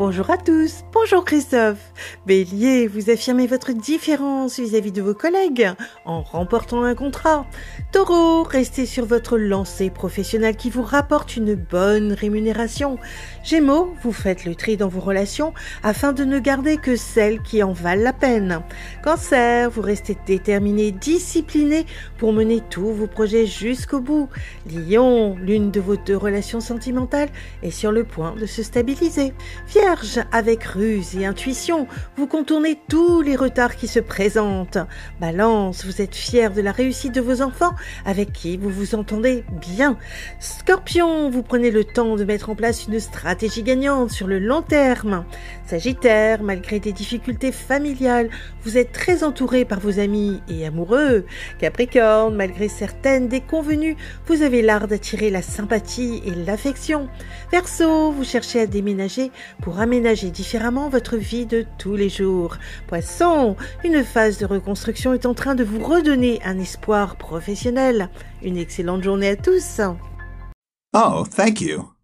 Bonjour à tous, bonjour Christophe. Bélier, vous affirmez votre différence vis-à-vis de vos collègues en remportant un contrat. Taureau, restez sur votre lancée professionnelle qui vous rapporte une bonne rémunération. Gémeaux, vous faites le tri dans vos relations afin de ne garder que celles qui en valent la peine. Cancer, vous restez déterminé, discipliné pour mener tous vos projets jusqu'au bout. Lion, l'une de vos deux relations sentimentales est sur le point de se stabiliser avec ruse et intuition, vous contournez tous les retards qui se présentent. Balance, vous êtes fier de la réussite de vos enfants avec qui vous vous entendez bien. Scorpion, vous prenez le temps de mettre en place une stratégie gagnante sur le long terme. Sagittaire, malgré des difficultés familiales, vous êtes très entouré par vos amis et amoureux. Capricorne, malgré certaines déconvenues, vous avez l'art d'attirer la sympathie et l'affection. Verseau, vous cherchez à déménager pour aménager différemment votre vie de tous les jours. Poisson, une phase de reconstruction est en train de vous redonner un espoir professionnel. Une excellente journée à tous. Oh, thank you.